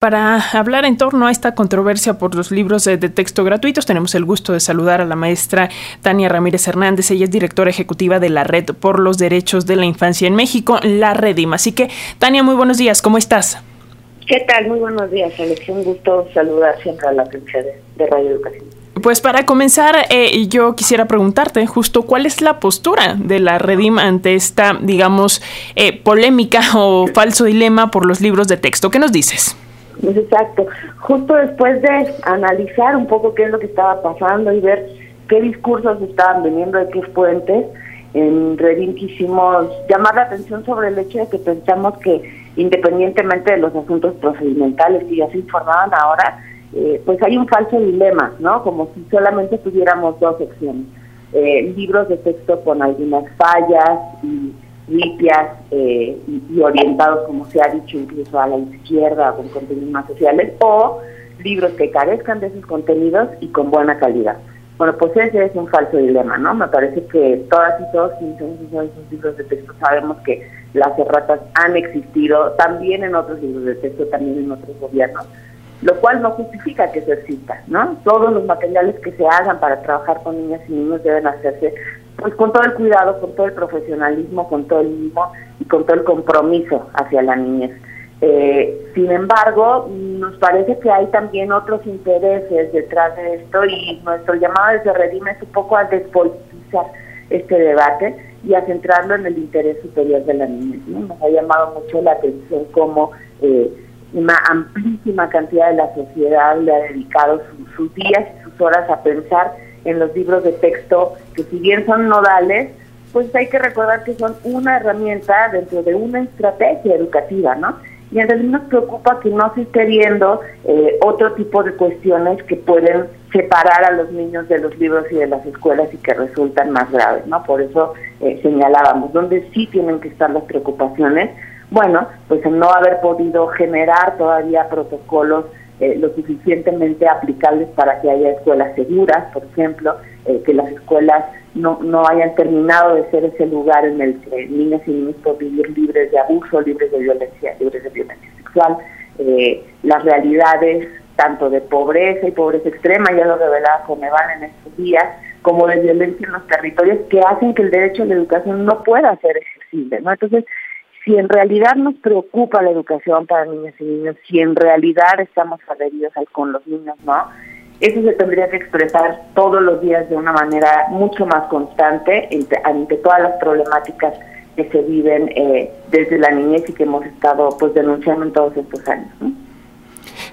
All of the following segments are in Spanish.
Para hablar en torno a esta controversia por los libros de, texto gratuitos, tenemos el gusto de saludar a la maestra Tania Ramírez Hernández. Ella es directora ejecutiva de la Red por los Derechos de la Infancia en México, la Redim. Así que, Tania, muy buenos días, ¿cómo estás? ¿Qué tal? Muy buenos días, Alex. Un gusto saludar siempre a la audiencia de, Radio Educación. Pues para comenzar, eh, yo quisiera preguntarte justo cuál es la postura de la Redim ante esta, digamos, eh, polémica o falso dilema por los libros de texto. ¿Qué nos dices? Exacto. Justo después de analizar un poco qué es lo que estaba pasando y ver qué discursos estaban viniendo de qué fuentes, en Redding quisimos llamar la atención sobre el hecho de que pensamos que independientemente de los asuntos procedimentales que ya se informaban ahora, eh, pues hay un falso dilema, ¿no? Como si solamente tuviéramos dos secciones. Eh, libros de texto con algunas fallas y limpias eh, y, orientados, como se ha dicho, incluso a la izquierda con contenidos más sociales, o libros que carezcan de esos contenidos y con buena calidad. Bueno, pues ese es un falso dilema, ¿no? Me parece que todas y todos quienes hemos esos libros de texto sabemos que las erratas han existido también en otros libros de texto, también en otros gobiernos, lo cual no justifica que eso exista, ¿no? Todos los materiales que se hagan para trabajar con niñas y niños deben hacerse pues con todo el cuidado, con todo el profesionalismo, con todo el mismo y con todo el compromiso hacia la niñez. Eh, sin embargo, nos parece que hay también otros intereses detrás de esto y nuestro llamado desde Redime es un poco a despolitizar este debate y a centrarlo en el interés superior de la niñez. Nos ha llamado mucho la atención cómo eh, una amplísima cantidad de la sociedad le ha dedicado sus días y sus horas a pensar en los libros de texto, que si bien son nodales, pues hay que recordar que son una herramienta dentro de una estrategia educativa, ¿no? Y en realidad nos preocupa que no se esté viendo eh, otro tipo de cuestiones que pueden separar a los niños de los libros y de las escuelas y que resultan más graves, ¿no? Por eso eh, señalábamos, donde sí tienen que estar las preocupaciones, bueno, pues en no haber podido generar todavía protocolos eh, lo suficientemente aplicables para que haya escuelas seguras, por ejemplo, eh, que las escuelas no, no hayan terminado de ser ese lugar en el que niñas y niños pueden vivir libres de abuso, libres de violencia, libres de violencia sexual, eh, las realidades tanto de pobreza y pobreza extrema, ya lo revelaba Coneval en estos días, como de violencia en los territorios que hacen que el derecho a la educación no pueda ser accesible, ¿no? Entonces, si en realidad nos preocupa la educación para niñas y niños, si en realidad estamos adheridos con los niños, ¿no? Eso se tendría que expresar todos los días de una manera mucho más constante ante todas las problemáticas que se viven eh, desde la niñez y que hemos estado pues denunciando en todos estos años. ¿no?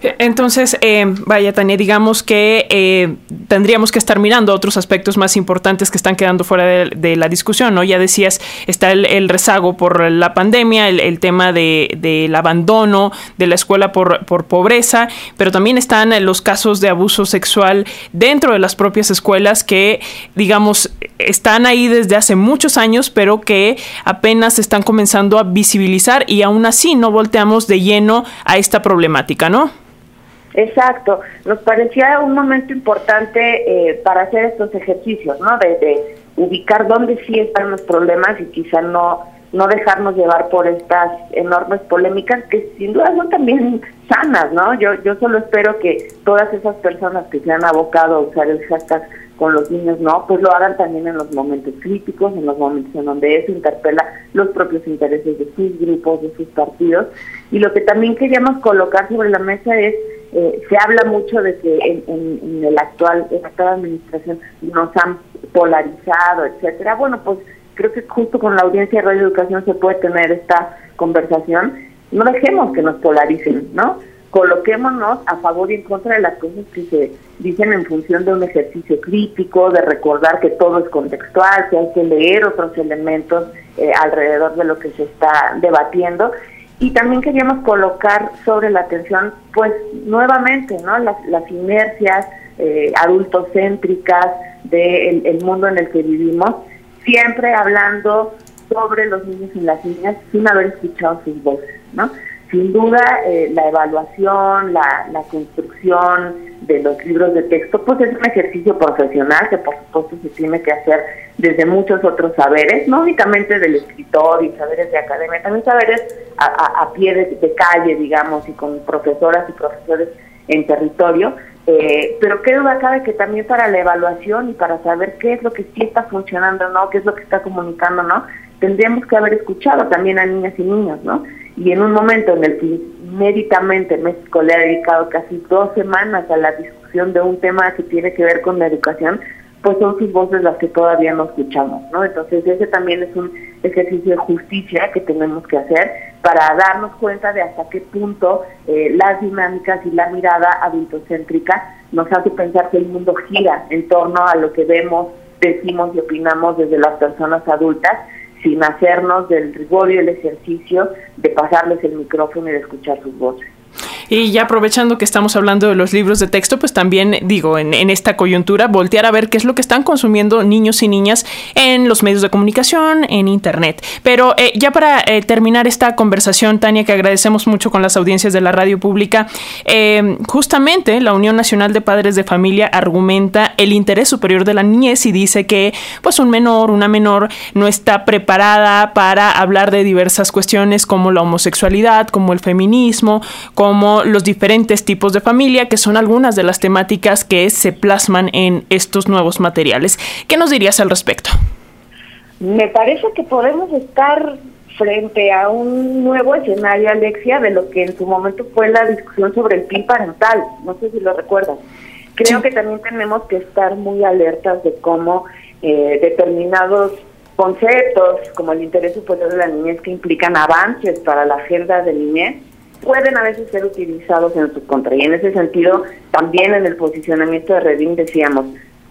Entonces, eh, vaya, Tania, digamos que eh, tendríamos que estar mirando otros aspectos más importantes que están quedando fuera de, la discusión, ¿no? Ya decías, está el, rezago por la pandemia, el, tema del de, abandono de la escuela por, por, pobreza, pero también están los casos de abuso sexual dentro de las propias escuelas que, digamos, están ahí desde hace muchos años, pero que apenas están comenzando a visibilizar y aún así no volteamos de lleno a esta problemática, ¿no? Exacto, nos parecía un momento importante eh, para hacer estos ejercicios, ¿no? De, ubicar dónde sí están los problemas y quizá no no dejarnos llevar por estas enormes polémicas que sin duda son también sanas, ¿no? Yo yo solo espero que todas esas personas que se han abocado a usar el hashtag con los niños, ¿no? Pues lo hagan también en los momentos críticos, en los momentos en donde eso interpela los propios intereses de sus grupos, de sus partidos. Y lo que también queríamos colocar sobre la mesa es eh, se habla mucho de que en, en, el actual, en la actual administración nos han polarizado, etcétera. Bueno, pues creo que justo con la audiencia de Radio Educación se puede tener esta conversación. No dejemos que nos polaricen, ¿no? Coloquémonos a favor y en contra de las cosas que se dicen en función de un ejercicio crítico, de recordar que todo es contextual, que hay que leer otros elementos eh, alrededor de lo que se está debatiendo y también queríamos colocar sobre la atención, pues nuevamente, ¿no? Las, inercias eh, adultocéntricas del el mundo en el que vivimos, siempre hablando sobre los niños y las niñas sin haber escuchado sus voces, ¿no? Sin duda, eh, la evaluación, la, la construcción de los libros de texto, pues es un ejercicio profesional que por supuesto se tiene que hacer desde muchos otros saberes, no únicamente del escritor y saberes de academia, también saberes a, a, pie de, calle, digamos, y con profesoras y profesores en territorio, eh, pero qué duda cabe que también para la evaluación y para saber qué es lo que sí está funcionando, ¿no? qué es lo que está comunicando, ¿no? tendríamos que haber escuchado también a niñas y niños, ¿no? Y en un momento en el que médicamente México le ha dedicado casi dos semanas a la discusión de un tema que tiene que ver con la educación, pues son sus voces las que todavía no escuchamos, ¿no? Entonces ese también es un ejercicio de justicia que tenemos que hacer para darnos cuenta de hasta qué punto eh, las dinámicas y la mirada adultocéntrica nos hace pensar que el mundo gira en torno a lo que vemos, decimos y opinamos desde las personas adultas sin hacernos del rigor y el ejercicio de pasarles el micrófono y de escuchar sus voces. Y ya aprovechando que estamos hablando de los libros de texto, pues también digo, en, esta coyuntura, voltear a ver qué es lo que están consumiendo niños y niñas en los medios de comunicación, en Internet. Pero eh, ya para eh, terminar esta conversación, Tania, que agradecemos mucho con las audiencias de la radio pública, eh, justamente la Unión Nacional de Padres de Familia argumenta el interés superior de la niñez y dice que pues un menor, una menor no está preparada para hablar de diversas cuestiones como la homosexualidad, como el feminismo, como los diferentes tipos de familia, que son algunas de las temáticas que se plasman en estos nuevos materiales. ¿Qué nos dirías al respecto? Me parece que podemos estar frente a un nuevo escenario, Alexia, de lo que en su momento fue la discusión sobre el PIB parental. No sé si lo recuerdas. Creo que también tenemos que estar muy alertas de cómo eh, determinados conceptos, como el interés superior de la niñez, que implican avances para la agenda de niñez, pueden a veces ser utilizados en su contra. Y en ese sentido, también en el posicionamiento de Redim decíamos,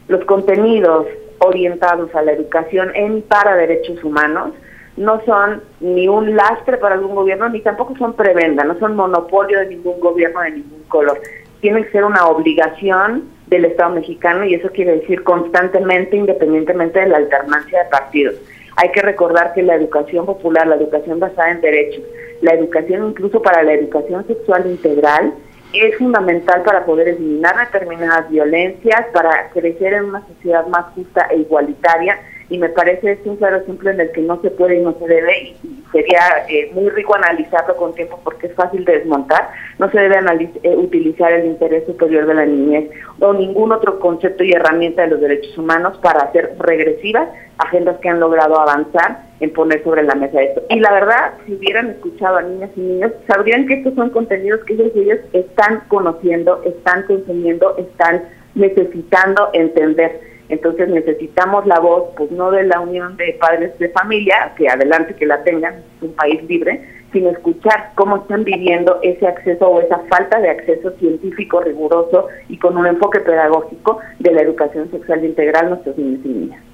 los contenidos orientados a la educación en para derechos humanos no son ni un lastre para algún gobierno, ni tampoco son prebenda, no son monopolio de ningún gobierno de ningún color. Tienen que ser una obligación del Estado mexicano y eso quiere decir constantemente, independientemente de la alternancia de partidos. Hay que recordar que la educación popular, la educación basada en derechos, la educación incluso para la educación sexual integral es fundamental para poder eliminar determinadas violencias, para crecer en una sociedad más justa e igualitaria y me parece es un claro ejemplo en el que no se puede y no se debe y, sería eh, muy rico analizarlo con tiempo porque es fácil de desmontar no se debe eh, utilizar el interés superior de la niñez o ningún otro concepto y herramienta de los derechos humanos para hacer regresivas agendas que han logrado avanzar en poner sobre la mesa esto. Y la verdad, si hubieran escuchado a niñas y niños, sabrían que estos son contenidos que ellos y ellos están conociendo, están consumiendo, están necesitando entender. Entonces necesitamos la voz, pues no de la Unión de Padres de Familia, que adelante que la tengan, es un país libre, sino escuchar cómo están viviendo ese acceso o esa falta de acceso científico riguroso y con un enfoque pedagógico de la educación sexual integral nuestros niños y niñas.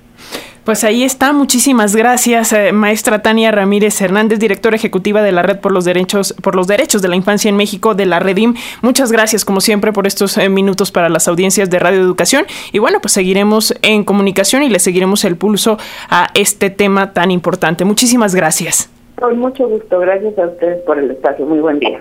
Pues ahí está. Muchísimas gracias, eh, maestra Tania Ramírez Hernández, directora ejecutiva de la Red por los Derechos por los Derechos de la Infancia en México de la Redim. Muchas gracias, como siempre, por estos eh, minutos para las audiencias de Radio Educación. Y bueno, pues seguiremos en comunicación y le seguiremos el pulso a este tema tan importante. Muchísimas gracias. Con mucho gusto. Gracias a ustedes por el espacio. Muy buen día.